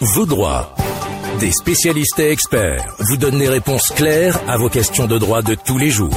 vos droits. Des spécialistes et experts vous donnent des réponses claires à vos questions de droit de tous les jours.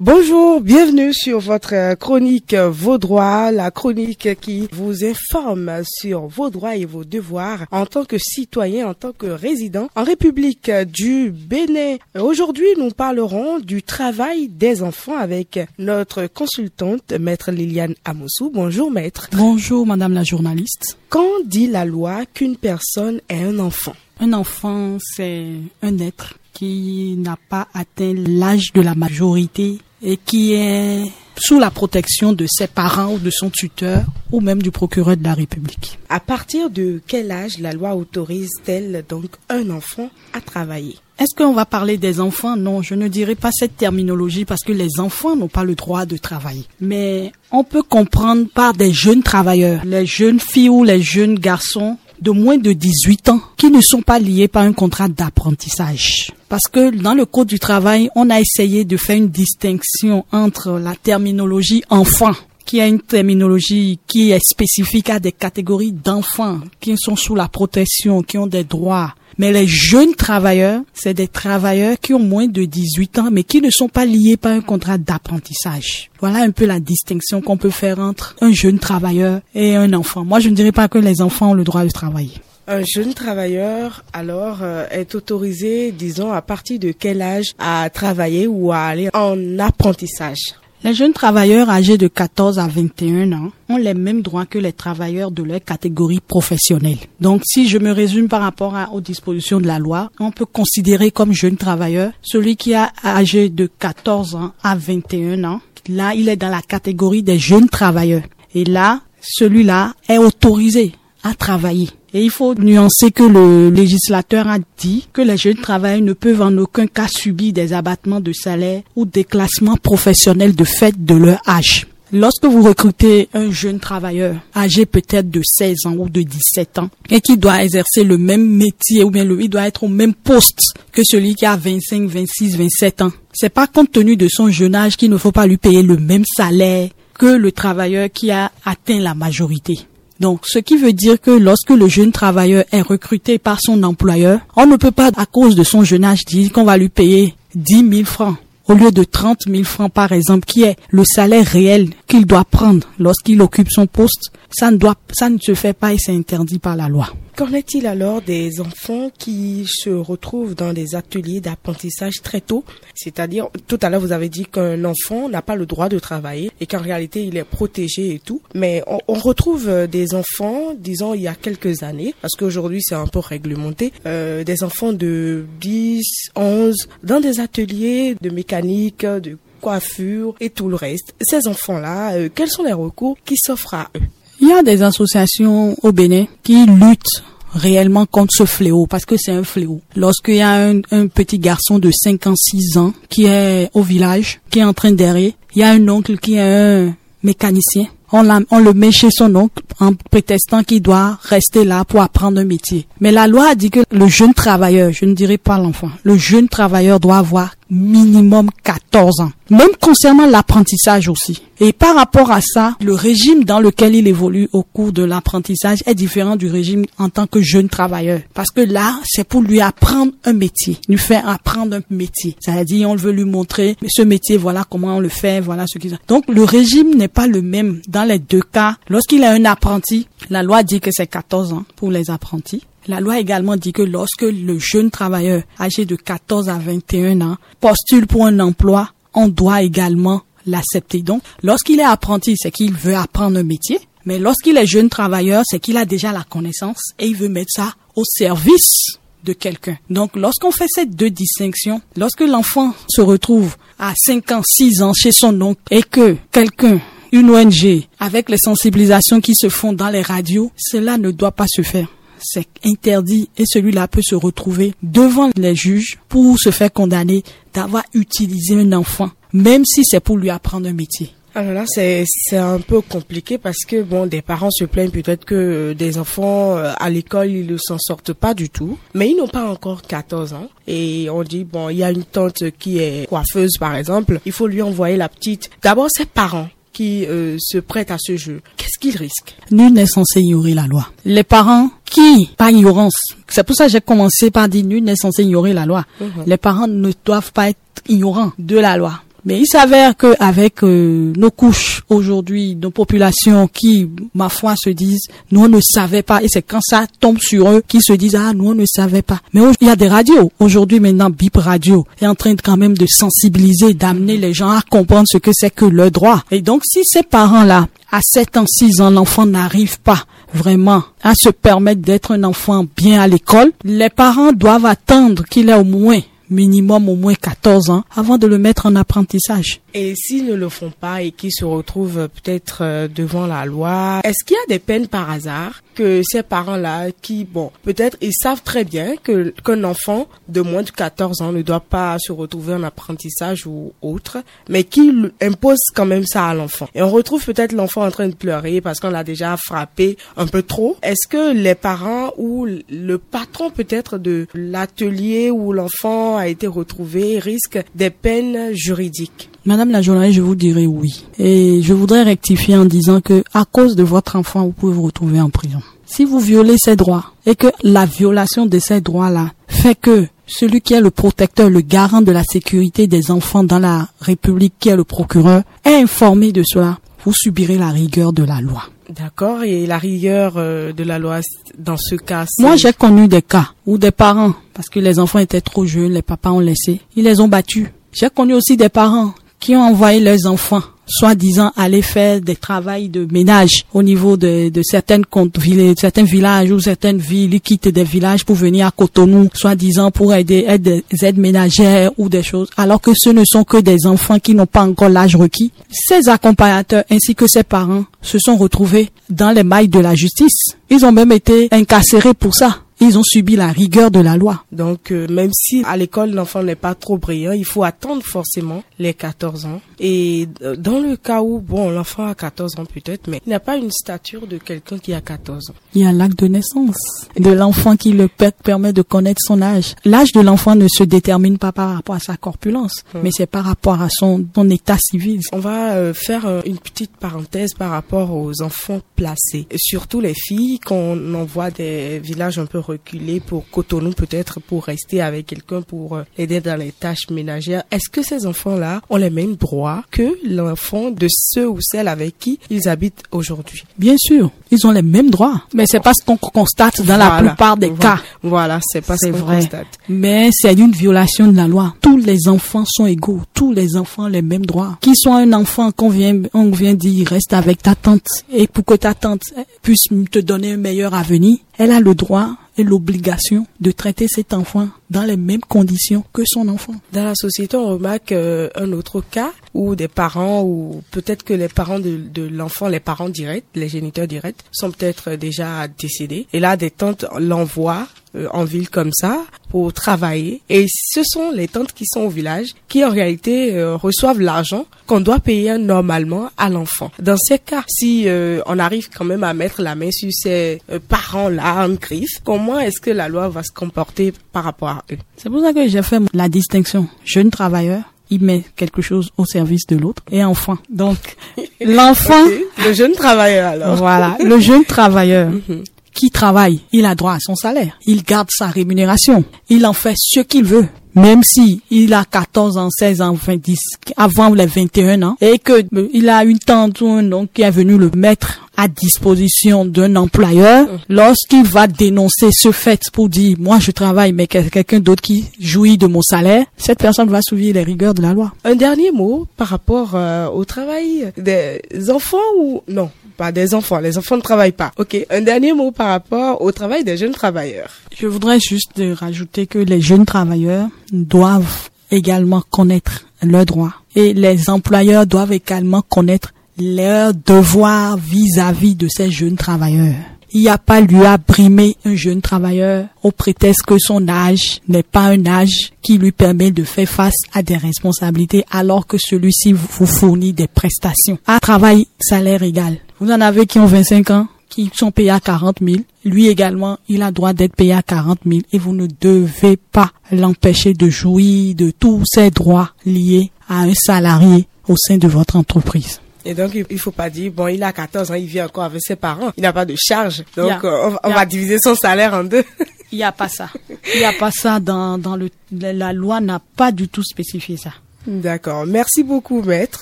Bonjour, bienvenue sur votre chronique Vos droits, la chronique qui vous informe sur vos droits et vos devoirs en tant que citoyen, en tant que résident en République du Bénin. Aujourd'hui, nous parlerons du travail des enfants avec notre consultante, maître Liliane Amoussou. Bonjour maître. Bonjour madame la journaliste. Quand dit la loi qu'une personne est un enfant? Un enfant, c'est un être qui n'a pas atteint l'âge de la majorité et qui est sous la protection de ses parents ou de son tuteur ou même du procureur de la République. À partir de quel âge la loi autorise-t-elle donc un enfant à travailler? Est-ce qu'on va parler des enfants? Non, je ne dirais pas cette terminologie parce que les enfants n'ont pas le droit de travailler. Mais on peut comprendre par des jeunes travailleurs, les jeunes filles ou les jeunes garçons de moins de 18 ans qui ne sont pas liés par un contrat d'apprentissage. Parce que dans le code du travail, on a essayé de faire une distinction entre la terminologie enfant qui a une terminologie qui est spécifique à des catégories d'enfants qui sont sous la protection, qui ont des droits. Mais les jeunes travailleurs, c'est des travailleurs qui ont moins de 18 ans, mais qui ne sont pas liés par un contrat d'apprentissage. Voilà un peu la distinction qu'on peut faire entre un jeune travailleur et un enfant. Moi, je ne dirais pas que les enfants ont le droit de travailler. Un jeune travailleur, alors, euh, est autorisé, disons, à partir de quel âge à travailler ou à aller en apprentissage? Les jeunes travailleurs âgés de 14 à 21 ans ont les mêmes droits que les travailleurs de leur catégorie professionnelle. Donc, si je me résume par rapport aux dispositions de la loi, on peut considérer comme jeune travailleur celui qui a âgé de 14 ans à 21 ans. Là, il est dans la catégorie des jeunes travailleurs. Et là, celui-là est autorisé à travailler. Et il faut nuancer que le législateur a dit que les jeunes travailleurs ne peuvent en aucun cas subir des abattements de salaire ou des classements professionnels de fait de leur âge. Lorsque vous recrutez un jeune travailleur âgé peut-être de 16 ans ou de 17 ans et qui doit exercer le même métier ou bien lui doit être au même poste que celui qui a 25, 26, 27 ans, c'est pas compte tenu de son jeune âge qu'il ne faut pas lui payer le même salaire que le travailleur qui a atteint la majorité. Donc, ce qui veut dire que lorsque le jeune travailleur est recruté par son employeur, on ne peut pas, à cause de son jeune âge, dire qu'on va lui payer 10 000 francs au lieu de 30 000 francs par exemple, qui est le salaire réel qu'il doit prendre lorsqu'il occupe son poste, ça ne doit, ça ne se fait pas et c'est interdit par la loi. Qu'en est-il alors des enfants qui se retrouvent dans des ateliers d'apprentissage très tôt? C'est-à-dire, tout à l'heure, vous avez dit qu'un enfant n'a pas le droit de travailler et qu'en réalité, il est protégé et tout. Mais on, retrouve euh, des enfants, disons, il y a quelques années, parce qu'aujourd'hui, c'est un peu réglementé, euh, des enfants de 10, 11, dans des ateliers de mécanique, de coiffure et tout le reste. Ces enfants-là, euh, quels sont les recours qui s'offrent à eux? Il y a des associations au Bénin qui luttent réellement contre ce fléau parce que c'est un fléau. Lorsqu'il y a un, petit garçon de 5 ans, 6 ans qui est au village, qui est en train d'errer, il y a un oncle qui est un mécanicien. On, on le met chez son oncle en prétextant qu'il doit rester là pour apprendre un métier. Mais la loi a dit que le jeune travailleur, je ne dirais pas l'enfant, le jeune travailleur doit avoir minimum 14 ans. Même concernant l'apprentissage aussi. Et par rapport à ça, le régime dans lequel il évolue au cours de l'apprentissage est différent du régime en tant que jeune travailleur. Parce que là, c'est pour lui apprendre un métier, lui faire apprendre un métier. C'est-à-dire, on veut lui montrer ce métier, voilà comment on le fait, voilà ce qu'ils Donc, le régime n'est pas le même dans les deux cas. Lorsqu'il est un apprenti, la loi dit que c'est 14 ans pour les apprentis. La loi également dit que lorsque le jeune travailleur âgé de 14 à 21 ans postule pour un emploi, on doit également l'accepter. Donc, lorsqu'il est apprenti, c'est qu'il veut apprendre un métier. Mais lorsqu'il est jeune travailleur, c'est qu'il a déjà la connaissance et il veut mettre ça au service de quelqu'un. Donc, lorsqu'on fait ces deux distinctions, lorsque l'enfant se retrouve à 5 ans, 6 ans chez son oncle et que quelqu'un une ONG, avec les sensibilisations qui se font dans les radios, cela ne doit pas se faire c'est interdit et celui-là peut se retrouver devant les juges pour se faire condamner d'avoir utilisé un enfant, même si c'est pour lui apprendre un métier. Alors là, c'est c'est un peu compliqué parce que bon, des parents se plaignent peut-être que euh, des enfants euh, à l'école ils ne s'en sortent pas du tout, mais ils n'ont pas encore 14 ans et on dit bon, il y a une tante qui est coiffeuse par exemple, il faut lui envoyer la petite. D'abord, ses parents qui euh, se prête à ce jeu, qu'est-ce qu'il risque Nul n'est censé ignorer la loi. Les parents qui, par ignorance, c'est pour ça que j'ai commencé par dire nul n'est censé ignorer la loi. Mhm. Les parents ne doivent pas être ignorants de la loi. Mais il s'avère que avec euh, nos couches aujourd'hui, nos populations qui, ma foi, se disent, nous on ne savait pas, et c'est quand ça tombe sur eux qu'ils se disent, ah, nous on ne savait pas. Mais il y a des radios. Aujourd'hui, maintenant, Bip Radio est en train de, quand même de sensibiliser, d'amener les gens à comprendre ce que c'est que le droit. Et donc, si ces parents-là, à 7 ans, 6 ans, l'enfant n'arrive pas vraiment à se permettre d'être un enfant bien à l'école, les parents doivent attendre qu'il ait au moins minimum au moins 14 ans avant de le mettre en apprentissage. Et s'ils ne le font pas et qu'ils se retrouvent peut-être euh, devant la loi, est-ce qu'il y a des peines par hasard que ces parents-là, qui, bon, peut-être ils savent très bien que qu'un enfant de moins de 14 ans ne doit pas se retrouver en apprentissage ou autre, mais qui imposent quand même ça à l'enfant. Et on retrouve peut-être l'enfant en train de pleurer parce qu'on l'a déjà frappé un peu trop. Est-ce que les parents ou le patron peut-être de l'atelier où l'enfant a été retrouvé risque des peines juridiques? Madame la journaliste, je vous dirais oui. Et je voudrais rectifier en disant que à cause de votre enfant, vous pouvez vous retrouver en prison. Si vous violez ses droits et que la violation de ces droits-là fait que celui qui est le protecteur, le garant de la sécurité des enfants dans la République, qui est le procureur, est informé de cela, vous subirez la rigueur de la loi. D'accord, et la rigueur euh, de la loi dans ce cas, Moi, j'ai connu des cas où des parents, parce que les enfants étaient trop jeunes, les papas ont laissé, ils les ont battus. J'ai connu aussi des parents qui ont envoyé leurs enfants, soi-disant aller faire des travails de ménage au niveau de, de certaines villes, certains villages ou certaines villes, ils quittent des villages pour venir à Cotonou, soi-disant pour aider, être des aides ménagères ou des choses, alors que ce ne sont que des enfants qui n'ont pas encore l'âge requis. Ces accompagnateurs ainsi que ces parents se sont retrouvés dans les mailles de la justice. Ils ont même été incarcérés pour ça. Ils ont subi la rigueur de la loi. Donc, euh, même si à l'école l'enfant n'est pas trop brillant, il faut attendre forcément les 14 ans. Et euh, dans le cas où, bon, l'enfant a 14 ans peut-être, mais il n'a pas une stature de quelqu'un qui a 14 ans. Il y a l'acte de naissance de l'enfant qui le per- permet de connaître son âge. L'âge de l'enfant ne se détermine pas par rapport à sa corpulence, mais c'est par rapport à son, son état civil. On va euh, faire euh, une petite parenthèse par rapport aux enfants placés, et surtout les filles qu'on envoie des villages un peu reculés pour Cotonou peut-être pour rester avec quelqu'un pour euh, aider dans les tâches ménagères. Est-ce que ces enfants-là ont les mêmes droits que l'enfant de ceux ou celles avec qui ils habitent aujourd'hui? Bien sûr, ils ont les mêmes droits, mais c'est pas ce qu'on constate dans la plupart des Voilà. cas. Voilà, c'est pas ce C'est qu'on vrai. constate. Mais c'est une violation de la loi. Tous les enfants sont égaux. Tous les enfants ont les mêmes droits. Qui soit un enfant qu'on vient, on vient dire reste avec ta tante et pour que ta tante puisse te donner un meilleur avenir, elle a le droit et l'obligation de traiter cet enfant dans les mêmes conditions que son enfant. Dans la société, on remarque euh, un autre cas où des parents ou peut-être que les parents de, de l'enfant, les parents directs, les géniteurs directs, sont peut-être déjà décédés. Et là, des tantes l'envoient euh, en ville comme ça pour travailler. Et ce sont les tantes qui sont au village qui en réalité euh, reçoivent l'argent qu'on doit payer normalement à l'enfant. Dans ces cas, si euh, on arrive quand même à mettre la main sur ces euh, parents-là en griffe, comment est-ce que la loi va se comporter par rapport à eux? C'est pour ça que j'ai fait la distinction. Jeune travailleur, il met quelque chose au service de l'autre et enfant. Donc, l'enfant. Le jeune travailleur alors. Voilà, le jeune travailleur Mhm. qui travaille, il a droit à son salaire. Il garde sa rémunération. Il en fait ce qu'il veut. Même si il a 14 ans, 16 ans, 20, 10, avant les 21 ans, et que euh, il a une tante ou un oncle qui est venu le mettre à disposition d'un employeur, lorsqu'il va dénoncer ce fait pour dire, moi je travaille, mais quelqu'un d'autre qui jouit de mon salaire, cette personne va subir les rigueurs de la loi. Un dernier mot par rapport euh, au travail des enfants ou non, pas des enfants. Les enfants ne travaillent pas. Ok. Un dernier mot par rapport au travail des jeunes travailleurs. Je voudrais juste rajouter que les jeunes travailleurs doivent également connaître leurs droits et les employeurs doivent également connaître leurs devoirs vis-à-vis de ces jeunes travailleurs. Il n'y a pas lieu à brimer un jeune travailleur au prétexte que son âge n'est pas un âge qui lui permet de faire face à des responsabilités alors que celui-ci vous fournit des prestations. À travail, salaire égal. Vous en avez qui ont 25 ans, qui sont payés à 40 000. Lui également, il a droit d'être payé à 40 000 et vous ne devez pas l'empêcher de jouir de tous ses droits liés à un salarié au sein de votre entreprise. Et donc, il faut pas dire, bon, il a 14 ans, il vit encore avec ses parents, il n'a pas de charge. Donc, Yeah. euh, on, on Yeah. va diviser son salaire en deux. Il n'y a pas ça. Il n'y a pas ça dans, dans le, la loi n'a pas du tout spécifié ça. D'accord. Merci beaucoup, maître.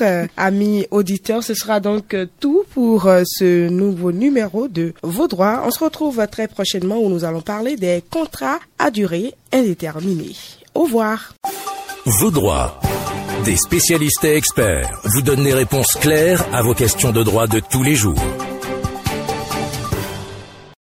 Euh, amis auditeurs, ce sera donc euh, tout pour ce nouveau numéro de Vos droits. On se retrouve très prochainement où nous allons parler des contrats à durée indéterminée. Au revoir. Vos droits. Des spécialistes et experts vous donnent des réponses claires à vos questions de droit de tous les jours.